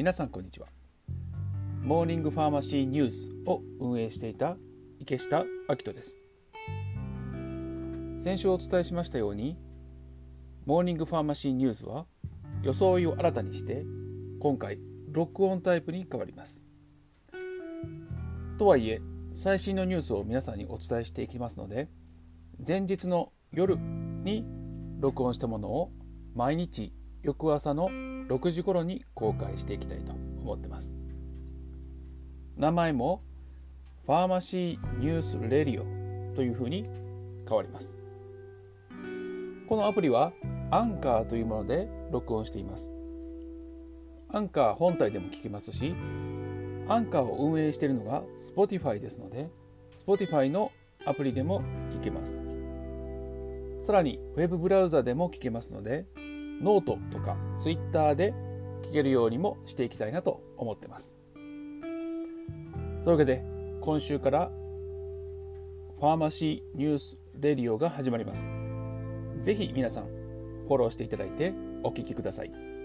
皆さんこんにちは。モーニングファーマシーニュースを運営していた池下明人です。先週お伝えしましたようにモーニングファーマシーニュースは装いを新たにして今回録音タイプに変わります。とはいえ最新のニュースを皆さんにお伝えしていきますので前日の夜に録音したものを毎日翌朝の6時頃に公開していきたいと思ってます。名前もファーマシーニュースレディオというふうに変わります。このアプリはアンカーというもので録音しています。アンカー本体でも聞けますしアンカーを運営しているのが Spotify ですので Spotify のアプリでも聞けます。さらに Web ブラウザでも聞けますのでノートとか Twitter で聞けるようにもしていきたいなと思ってますそういうわけで今週から Pharmacy News Radio が始まりますぜひ皆さんフォローしていただいてお聞きください。